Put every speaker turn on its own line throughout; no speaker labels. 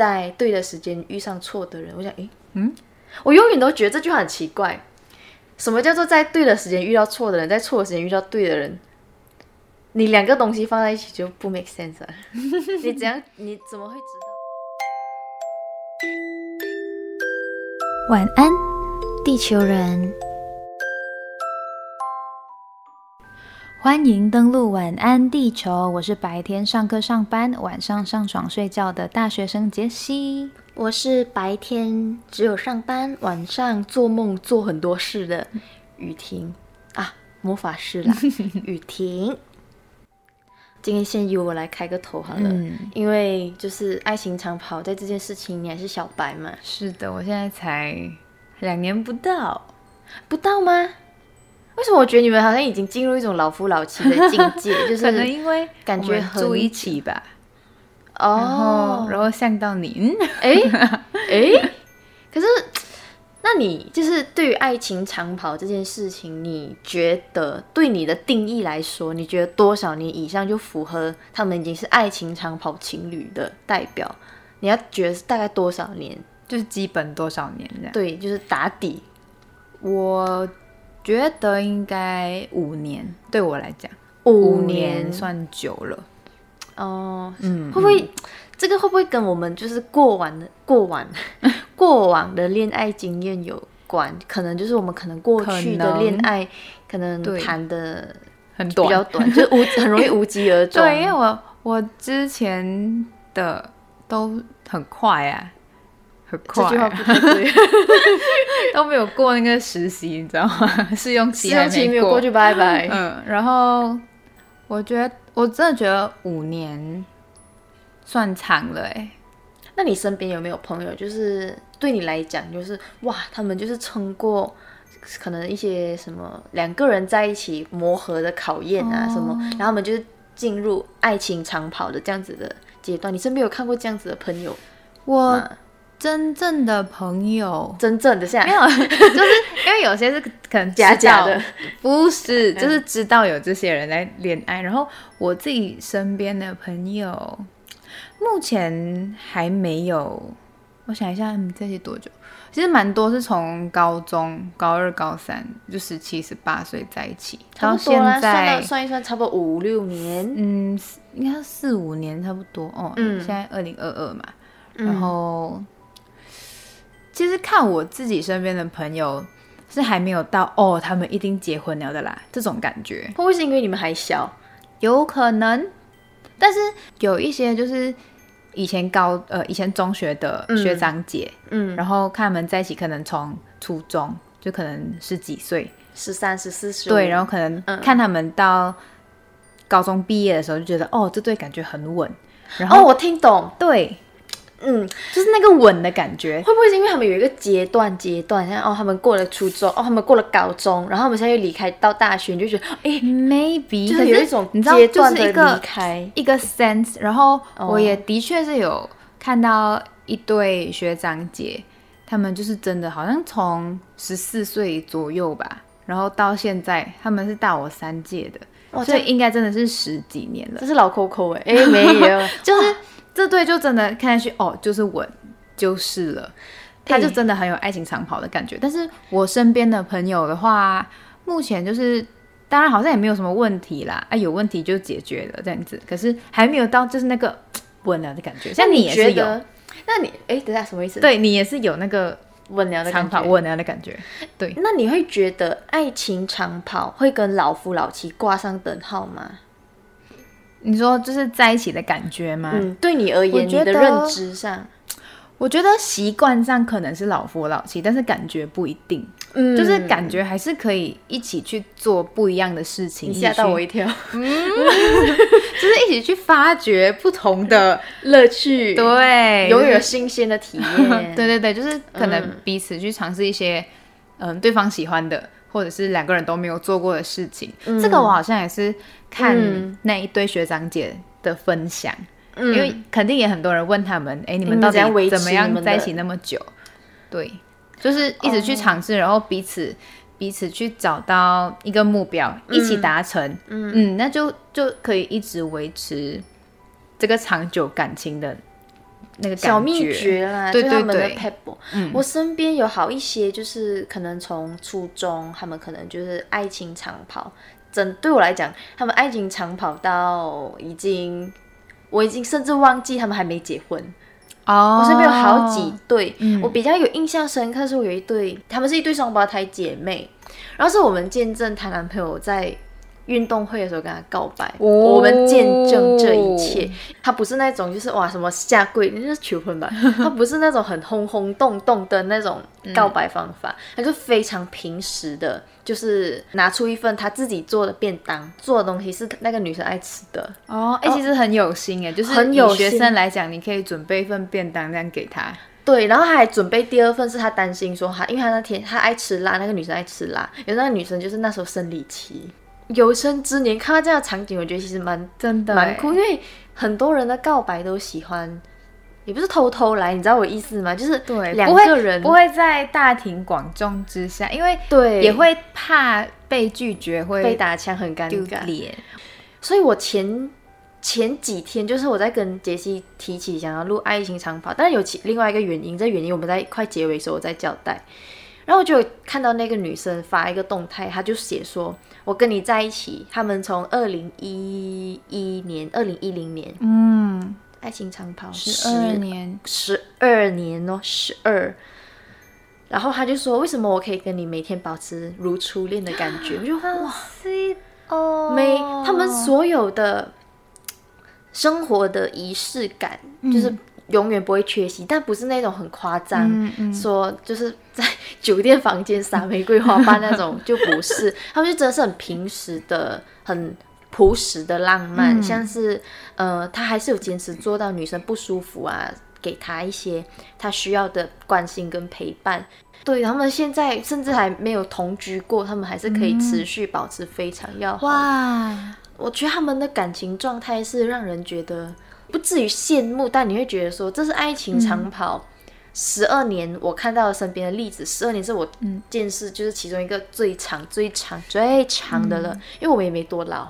在对的时间遇上错的人。我想，诶，嗯，我永远都觉得这句话很奇怪。什么叫做在对的时间遇到错的人，在错的时间遇到对的人？你两个东西放在一起就不 make sense 了。你怎样？你怎么会知道？
晚安，地球人。欢迎登录晚安地球，我是白天上课上班，晚上上床睡觉的大学生杰西。
我是白天只有上班，晚上做梦做很多事的雨婷啊，魔法师啦，雨婷。今天先由我来开个头好了，因为就是爱情长跑，在这件事情你还是小白嘛。
是的，我现在才两年不到，
不到吗？为什么我觉得你们好像已经进入一种老夫老妻的境界？就是
可能因为
感觉
住一起吧。
哦，
然后像到你，
哎哎，可是，那你就是对于爱情长跑这件事情，你觉得对你的定义来说，你觉得多少年以上就符合他们已经是爱情长跑情侣的代表？你要觉得是大概多少年？
就是基本多少年这样？
对，就是打底。
我。觉得应该五年，对我来讲，
五年
算久了。
哦，嗯，会不会这个会不会跟我们就是过往的过往 过往的恋爱经验有关？可能就是我们可能过去的恋爱可能谈的
很短，
比较短，就无很容易无疾而终。
对，因为我我之前的都很快啊。
这句话不对，
都没有过那个实习，你知道吗？试用期
试用期没有过去，拜拜。
嗯，然后我觉得我真的觉得五年算长了哎。
那你身边有没有朋友，就是对你来讲，就是哇，他们就是撑过可能一些什么两个人在一起磨合的考验啊什么，然后他们就是进入爱情长跑的这样子的阶段。你身边有看过这样子的朋友？
我。真正的朋友，
真正的现在
没有，就是因为有些是可能
假假的，
不是，就是知道有这些人在恋爱。然后我自己身边的朋友，目前还没有。我想一下，你在一起多久？其实蛮多，是从高中高二、高三，就十七、十八岁在一起，到现在
算一算，差不多五六年，
嗯，应该四五年差不多哦。嗯，现在二零二二嘛，然后。其实看我自己身边的朋友是还没有到哦，他们一定结婚了的啦，这种感觉。
会不会是因为你们还小？
有可能，但是有一些就是以前高呃以前中学的学长姐，嗯，然后看他们在一起，可能从初中就可能十几岁，
十三、十四岁，
对，然后可能看他们到高中毕业的时候，就觉得哦，这对感觉很稳。然后
我听懂，
对。嗯，就是那个稳的感觉，
会不会是因为他们有一个阶段阶段，像哦，他们过了初中，哦，他们过了高中，然后他们现在又离开到大学，你就觉得哎
，maybe
就是有一种
你知道，
就是
一个
离开
一个 sense。然后我也的确是有看到一对学长姐，他们就是真的好像从十四岁左右吧，然后到现在他们是大我三届的，所以应该真的是十几年了。
这是老 Coco 哎，哎没有，
就是。这对就真的看上去哦，就是稳，就是了，他就真的很有爱情长跑的感觉。但是我身边的朋友的话，目前就是当然好像也没有什么问题啦，啊，有问题就解决了这样子，可是还没有到就是那个 稳了的感觉。像你也是有，
那你哎，等下什么意思？
对你也是有那个
稳了的
长跑稳了的感觉。对，
那你会觉得爱情长跑会跟老夫老妻挂上等号吗？
你说就是在一起的感觉吗？
嗯，对你而言，你的认知上，
我觉得习惯上可能是老夫老妻，但是感觉不一定。嗯，就是感觉还是可以一起去做不一样的事情。
你吓到我一跳，嗯，
就是一起去发掘不同的
乐趣，
对，
拥有新鲜的体验。
对对对，就是可能彼此去尝试一些嗯对方喜欢的。或者是两个人都没有做过的事情，这个我好像也是看那一堆学长姐的分享，因为肯定也很多人问他们，哎，你们到底怎么样在一起那么久？对，就是一直去尝试，然后彼此彼此去找到一个目标，一起达成，嗯，那就就可以一直维持这个长久感情的那个
小秘诀啦，
对
就他们的
对对
pebble。
嗯
我身边有好一些，就是可能从初中，他们可能就是爱情长跑。真对我来讲，他们爱情长跑到已经，我已经甚至忘记他们还没结婚。
哦
我身边有好几对，
嗯
我比较有印象深刻是我有一对，他们是一对双胞胎姐妹，然后是我们见证她男朋友在运动会的时候跟他告白，
哦
我们见证这一切。他不是那种就是哇什么下跪，那是求婚吧？他不是那种很轰轰动动的那种告白方法，他就非常平时的，就是拿出一份他自己做的便当，做的东西是那个女生爱吃的，
哦，哎、其实很有心哎，就是
很有
学生来讲，你可以准备一份便当这样给他。
对，然后他还准备第二份，是他担心说他，因为他那天他爱吃辣，那个女生爱吃辣，有那个女生就是那时候生理期，有生之年看到这样的场景，我觉得其实蛮
真的
蛮酷，因为很多人的告白都喜欢，也不是偷偷来，你知道我意思吗？就是
对，
两个人
不会在大庭广众之下，因为
对
也会怕被拒绝，会
被打枪，很尴尬。
脸。
所以我前前几天就是我在跟杰西提起想要录爱情长跑，但是有其另外一个原因，这原因我们在快结尾的时候我在交代。然后我就看到那个女生发一个动态，她就写说：“我跟你在一起，他们从二零一一年、二零一零年。
嗯，
爱情长跑
十二年，
十二年哦，十二。然后他就说：“为什么我可以跟你每天保持如初恋的感觉？”我就哇，
哦。
没他们所有的生活的仪式感，就是永远不会缺席，但不是那种很夸张，
嗯嗯
说就是在酒店房间撒玫瑰花瓣那种，就不是，他们就真的是很平时的、很朴实的浪漫，
嗯
像是呃，他还是有坚持做到女生不舒服啊，给她一些她需要的关心跟陪伴。对他们现在甚至还没有同居过，他们还是可以持续保持非常要好。
哇，
我觉得他们的感情状态是让人觉得不至于羡慕，但你会觉得说这是爱情长跑。十二年，我看到身边的例子，十二年是我见识就是其中一个最长、最长、最长的了，因为我们也没多老，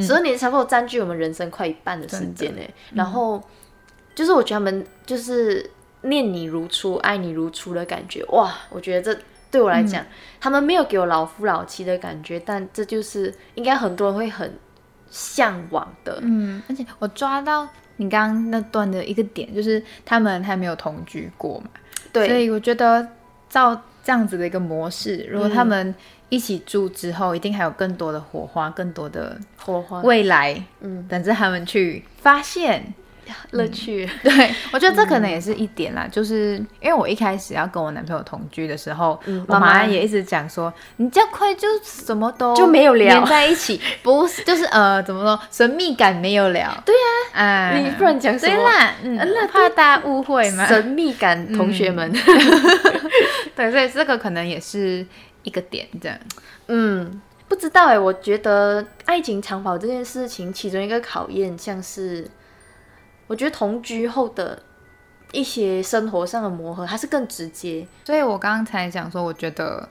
十二年差不多占据我们人生快一半的时间呢。然后就是我觉得他们就是念你如初、爱你如初的感觉，哇！我觉得这对我来讲，他们没有给我老夫老妻的感觉，但这就是应该很多人会很向往的。
嗯，而且我抓到你刚刚那段的一个点，就是他们还没有同居过嘛，
对所，
以我觉得照这样子的一个模式，如果他们一起住之后，一定还有更多的火花，更多的
火花
未来，
嗯
等着他们去发现。
乐趣，
对，我觉得这可能也是一点啦，就是因为我一开始要跟我男朋友同居的时候，我
嗯妈
也一直讲说，你这样快就什么都
就没有聊。
连在一起，不是就是呃怎么说神秘感没有了，对呀、啊，
你不然讲什么？
对啦，嗯，那怕大家误会嘛，
神秘感，同学们，
对，所以这个可能也是一个点，这样，
嗯，不知道哎，我觉得爱情长跑这件事情，其中一个考验像是，我觉得同居后的一些生活上的磨合，它是更直接。
所以我刚才讲说，我觉得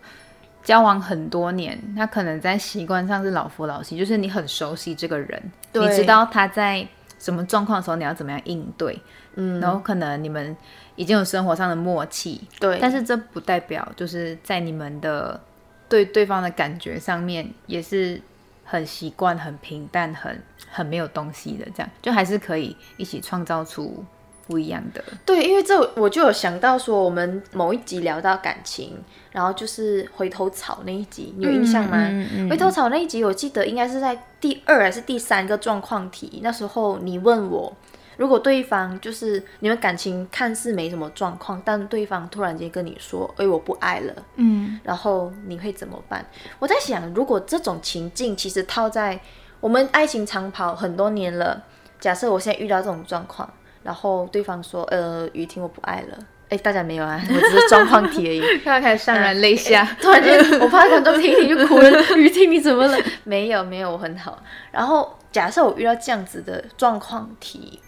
交往很多年，他可能在习惯上是老夫老妻，就是你很熟悉这个人，你知道他在什么状况的时候你要怎么样应对，
嗯，
然后可能你们已经有生活上的默契，
对，
但是这不代表就是在你们的对对方的感觉上面也是很习惯、很平淡、很很没有东西的，这样就还是可以一起创造出不一样的。
对，因为这我就有想到说，我们某一集聊到感情，然后就是回头草那一集，你有印象吗？
嗯嗯
回头草那一集，我记得应该是在第二还是第三个状况题，那时候你问我，如果对方就是你们感情看似没什么状况，但对方突然间跟你说，哎，我不爱了，
嗯
然后你会怎么办？我在想，如果这种情境其实套在我们爱情长跑很多年了，假设我现在遇到这种状况，然后对方说，呃，雨婷我不爱了。哎，大家没有啊，我只是状况题而已。
刚开始潸然泪下。
突然间，我怕观众听一听就哭了。雨婷，你怎么了？没有，没有，我很好。然后，假设我遇到这样子的状况题，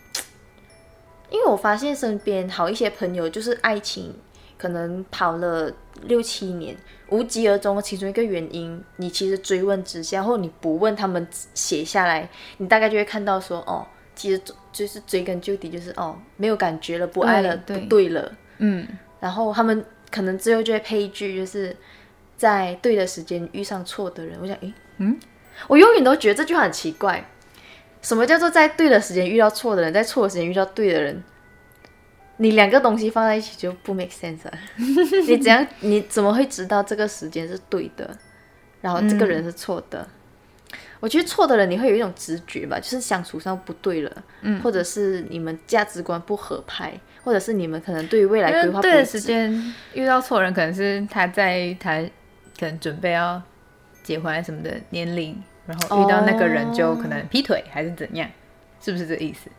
因为我发现身边好一些朋友，就是爱情可能跑了六七年，无疾而终的其中一个原因，你其实追问之下，或你不问他们写下来，你大概就会看到说，哦，其实就是追根究底，就是哦没有感觉了，不爱了，
对
不对。了，
嗯，
然后他们可能最后就会配一句，就是在对的时间遇上错的人。我想，诶，
嗯，
我永远都觉得这句话很奇怪。什么叫做在对的时间遇到错的人，在错的时间遇到对的人？你两个东西放在一起就不 make sense 了。你怎样？你怎么会知道这个时间是对的，然后这个人是错的？我觉得错的人你会有一种直觉吧，就是相处上不对了，嗯，或者是你们价值观不合拍，或者是你们可能对于未来规划不
对的时间遇到错人，可能是他在他可能准备要结婚什么的年龄，然后遇到那个人就可能劈腿还是怎样，是不是这个意思？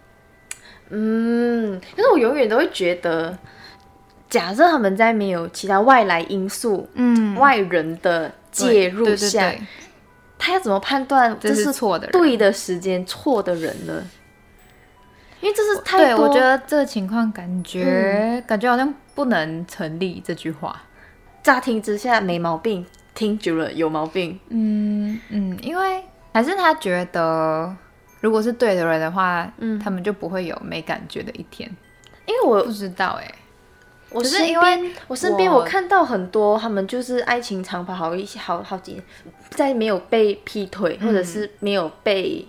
嗯，可是我永远都会觉得，假设他们在没有其他外来因素、
嗯
外人的介入
对对
下，
对
他要怎么判断
这是
是
错的人
对的时间、错的人呢？因为这是太
我觉得这个情况感觉、感觉好像不能成立这句话。
乍听之下没毛病，听久了有毛病。
嗯嗯，因为还是他觉得，如果是对的人的话，
嗯
他们就不会有没感觉的一天。
因为我
不知道哎、
我
是
身
因为
边我身边
我
我看到很多他们就是爱情长跑好一些好好几年，在没有被劈腿、或者是没有被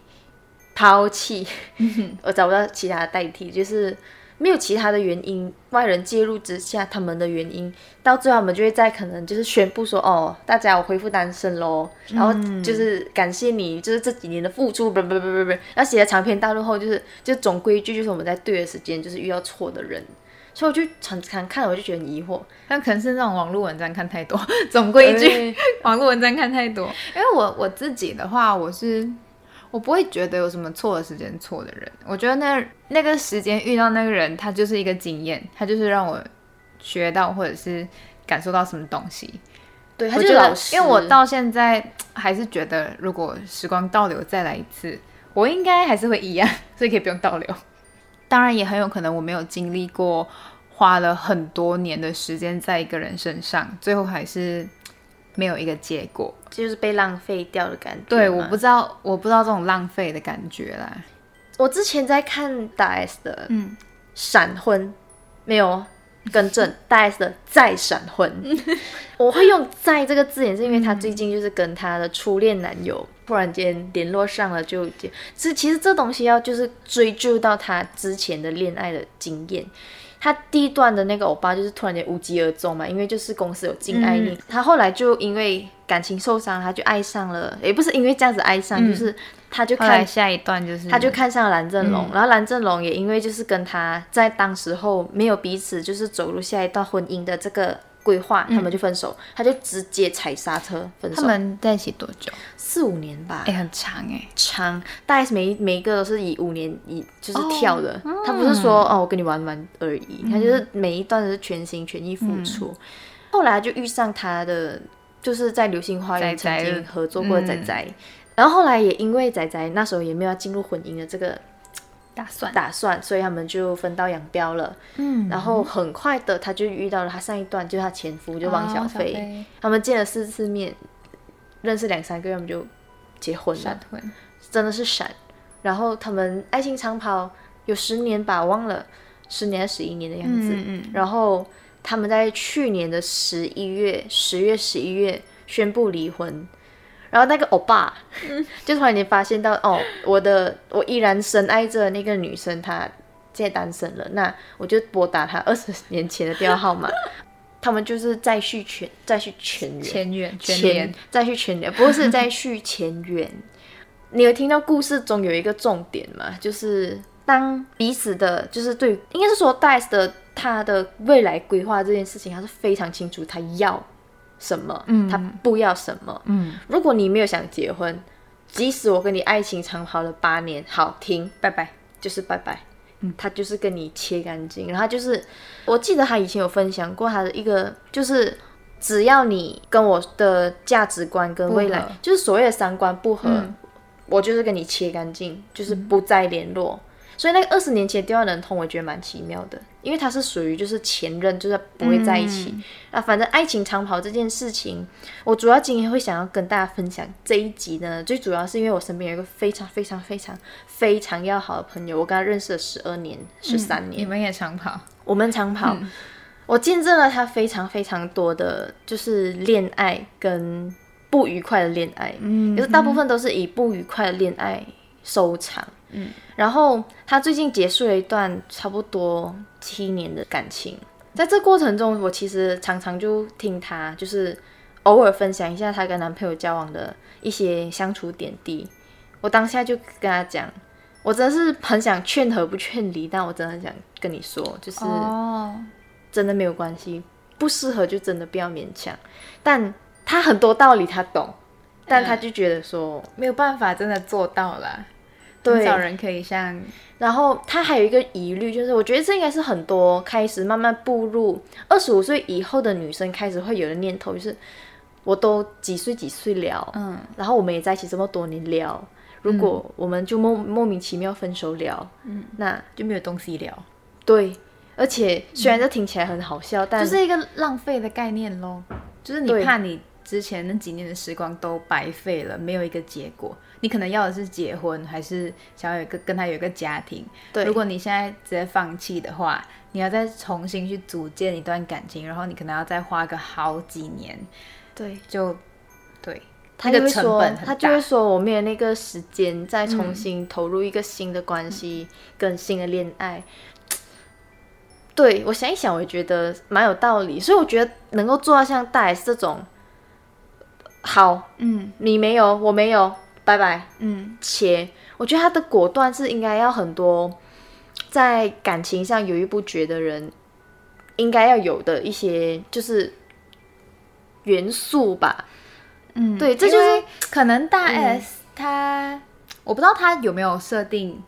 抛弃，我找不到其他的代替，就是没有其他的原因，外人介入之下，他们的原因，到最后他们就会在可能就是宣布说，哦，大家我恢复单身喽，然后就是感谢你，就是这几年的付出，不不不不不，然后写了长篇大论后，就是就总归一句，就是我们在对的时间，就是遇到错的人。所以我就常常看了，我就觉得很疑惑。
但可能是那种网络文章看太多，总归一句，网络文章看太多。因为我我自己的话，我是我不会觉得有什么错的时间错的人，我觉得那那个时间遇到那个人，他就是一个经验，他就是让我学到或者是感受到什么东西。
对，他就是老师，
因为我到现在还是觉得，如果时光倒流再来一次，我应该还是会一样，所以可以不用倒流。当然，也很有可能我没有经历过，花了很多年的时间在一个人身上，最后还是没有一个结果。
就是被浪费掉的感觉。
对，我不知道，我不知道这种浪费的感觉啦。
我之前在看大 S 的
嗯，
闪婚，没有更正，大 S 的再闪婚。我会用“再”这个字眼，是因为她最近就是跟她的初恋男友突然间联络上了就，就其其实这东西要就是追究到她之前的恋爱的经验。她第一段的那个欧巴就是突然间无疾而终嘛，因为就是公司有禁爱令，他后来就因为感情受伤，他就爱上了，也不是因为这样子爱上，就是他就看
后来下一段就是，
他就看上了蓝正龙，然后蓝正龙也因为就是跟他在当时候没有彼此就是走入下一段婚姻的这个规划，他们就分手，他就直接踩刹车分手。
他
手，
们在一起多久？
四五年吧。
哎、，很长哎、
长，大概是每每一个都是以五年以就是跳的，他不是说哦我跟你玩玩而已，他就是每一段都是全心全意付出，后来就遇上他的就是在流星花园曾经合作过的仔仔。然后后来也因为仔仔那时候也没有进入婚姻的这个
打算，
打算，所以他们就分道扬镳了。
嗯，
然后很快的，他就遇到了他上一段，就是他前夫，就汪小
哦
菲。他们见了四次面，认识两三个月，他们就结婚了
闪，婚，
真的是闪。然后他们爱情长跑有十年吧，忘了十年还是十一年的样子。
嗯嗯
然后他们在去年的十一月、十月、十一月宣布离婚。然后那个欧巴，就突然间发现到，哦，我的我依然深爱着那个女生，她现在单身了，那我就拨打她 二十年前的电话号码，他们就是再续全再续全缘，
前缘
前
缘，
再续全缘，不是再续前缘。你有听到故事中有一个重点吗？就是当彼此的，就是对，应该是说 Dice 的他的未来规划这件事情，他是非常清楚他要什么，
嗯
他不要什么。
嗯，
如果你没有想结婚，即使我跟你爱情长跑了八年，好停，
拜拜。
就是拜拜。他就是跟你切干净，然后他就是，我记得他以前有分享过他的一个，就是只要你跟我的价值观跟未来，就是所谓的三观不合，
嗯
我就是跟你切干净，就是不再联络。所以那个二十年前第二人通，我觉得蛮奇妙的，因为他是属于就是前任，就是不会在一起。啊，反正爱情长跑这件事情，我主要今天会想要跟大家分享这一集呢，最主要是因为我身边有一个非常非常非常非常要好的朋友，我跟他认识了十二年、十三年，
你们也长跑，
我们长跑，我见证了他非常非常多的，就是恋爱跟不愉快的恋爱，嗯，可是大部分都是以不愉快的恋爱收场，嗯，然后他最近结束了一段差不多七年的感情，在这过程中，我其实常常就听他，就是偶尔分享一下他跟男朋友交往的一些相处点滴，我当下就跟他讲，我真的是很想劝和不劝离，但我真的很想跟你说，就是真的没有关系，不适合就真的不要勉强，但。他很多道理他懂，但他就觉得说
没有办法真的做到了。很少人可以像，
然后他还有一个疑虑，就是我觉得这应该是很多开始慢慢步入二十五岁以后的女生开始会有的念头，就是我都几岁几岁了，嗯，然后我们也在一起这么多年了，如果我们就莫莫名其妙分手了，嗯，那
就没有东西聊。
对，而且虽然这听起来很好笑，但
就是一个浪费的概念喽，就是你怕你。之前那几年的时光都白费了，没有一个结果。你可能要的是结婚，还是想要有一个跟他有一个家庭？对。如果你现在直接放弃的话，你要再重新去组建一段感情，然后你可能要再花个好几年。
对。
就对。
他就会说，他就会说，我没有那个时间再重新投入一个新的关系，跟新的恋爱。对我想一想，我觉得蛮有道理。所以我觉得能够做到像大 S 这种。好，嗯，你没有，我没有，拜拜，嗯，切。我觉得他的果断是应该要很多，在感情上犹豫不决的人应该要有的一些就是元素吧。嗯，对，这就是
可能大 S 他，我不知道他有没有设定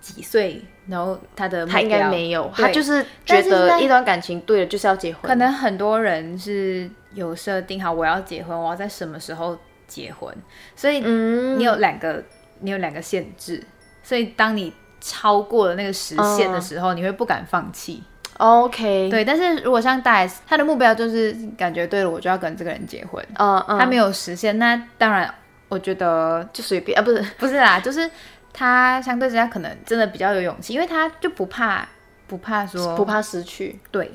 几岁，然后他的
他应该没有，他就是觉得一段感情对了就是要结婚。
可能很多人是。有设定好我要结婚，我要在什么时候结婚，所以你有两个，你有两个限制，所以当你超过了那个时限的时候，你会不敢放弃。
OK，
对。但是如果像大 S，他的目标就是感觉对了，我就要跟这个人结婚。嗯嗯。他没有实现，那当然我觉得
就随便啊，不是
不是啦，就是他相对之下可能真的比较有勇气，因为他就不怕不怕说
不怕失去，
对，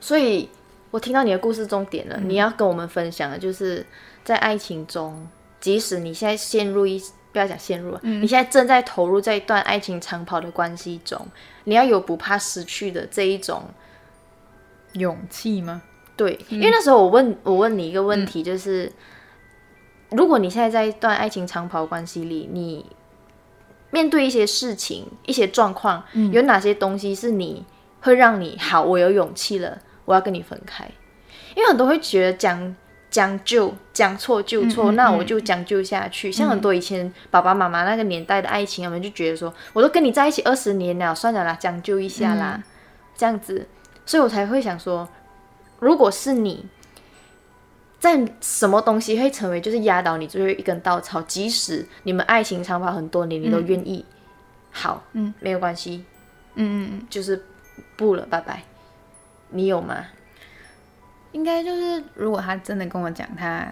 所以。我听到你的故事终点了，你要跟我们分享的，就是在爱情中，即使你现在陷入一，不要讲陷入了，你现在正在投入在一段爱情长跑的关系中，你要有不怕失去的这一种
勇气吗？
对，因为那时候我问我问你一个问题，就是如果你现在在一段爱情长跑关系里，你面对一些事情、一些状况，有哪些东西是你会让你好？我有勇气了。我要跟你分开，因为很多会觉得将将就将错就错，那我就将就下去。像很多以前爸爸妈妈那个年代的爱情，他们就觉得说，我都跟你在一起二十年了，算了啦，将就一下啦，这样子。所以我才会想说，如果是你在什么东西会成为就是压倒你最后一根稻草，即使你们爱情长跑很多年，你都愿意，好，嗯，没有关系，嗯嗯嗯，就是不了，拜拜。你有吗？
应该就是，如果他真的跟我讲他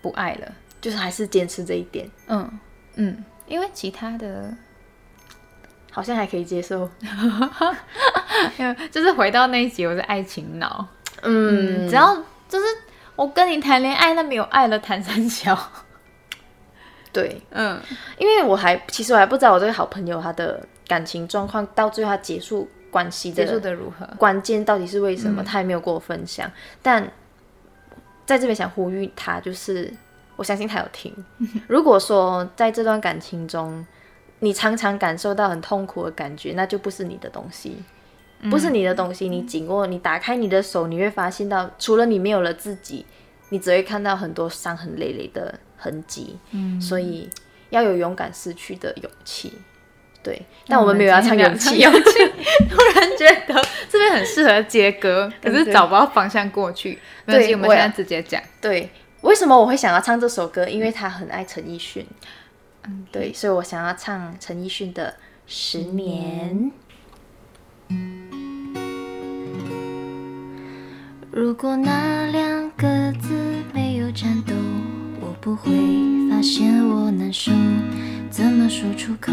不爱了，
就是还是坚持这一点。嗯
嗯，因为其他的
好像还可以接受。
就是回到那一集，我是爱情脑。嗯，只要就是我跟你谈恋爱，那没有爱了，谈三小。
对，嗯，因为我还其实我还不知道我这个好朋友他的感情状况到最后他结束。关系
结束的如何？
关键到底是为什么？他也没有跟我分享。但在这边想呼吁他，就是我相信他有听。如果说在这段感情中，你常常感受到很痛苦的感觉，那就不是你的东西，不是你的东西。你紧握，你打开你的手，你会发现到，除了你没有了自己，你只会看到很多伤痕累累的痕迹。嗯，所以要有勇敢失去的勇气。对，但我们没有要唱勇气，
勇气。突然觉得这边很适合接歌，可是找不到方向过去。没关系，我们现在直接讲。
对，为什么我会想要唱这首歌？因为他很爱陈奕迅。嗯，对，所以我想要唱陈奕迅的《十年。如果那两个字没有颤抖，我不会发现我难受，怎么说出口，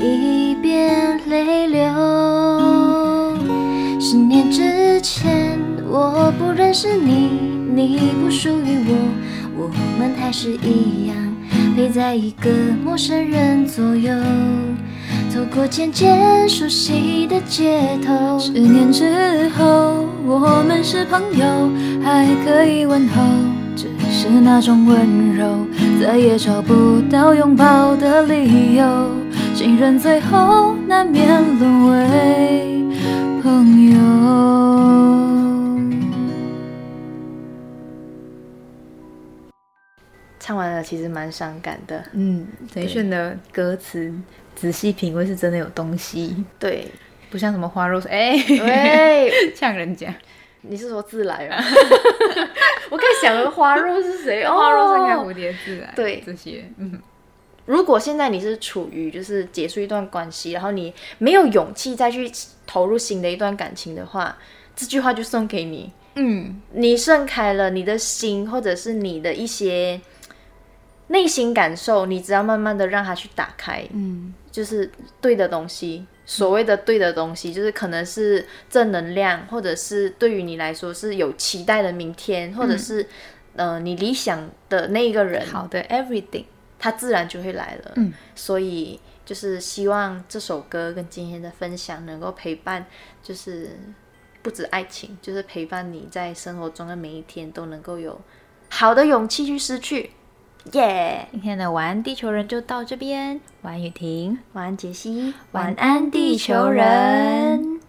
一边泪流。十年之前，我不认识你，你不属于我，我们还是一样陪在一个陌生人左右，走过渐渐熟悉的街头。十年之后，我们是朋友，还可以问候，只是那种温柔再也找不到拥抱的理由。情人最后难免沦为朋友。唱完了，其实蛮伤感的。
嗯，陈奕迅的歌词仔细品味是真的有东西，
对，
不像什么花若哎，
喂，
呛人家。
你是说自来吗？我刚想了花若是谁？哦，
花若盛开，蝴蝶自来。
对
这些，嗯，
如果现在你是处于就是结束一段关系，然后你没有勇气再去投入新的一段感情的话，这句话就送给你。
嗯，
你盛开了你的心，或者是你的一些内心感受，你只要慢慢的让它去打开，
嗯，
就是对的东西。所谓的对的东西，就是可能是正能量，或者是对于你来说是有期待的明天，或者是、呃你理想的那一个人，
好的
，everything，它自然就会来了。
嗯，
所以就是希望这首歌跟今天的分享能够陪伴，就是不止爱情，就是陪伴你在生活中的每一天都能够有好的勇气去失去。耶、
今天的晚安地球人就到这边，晚安雨婷，
晚安，杰西。
晚安地球人。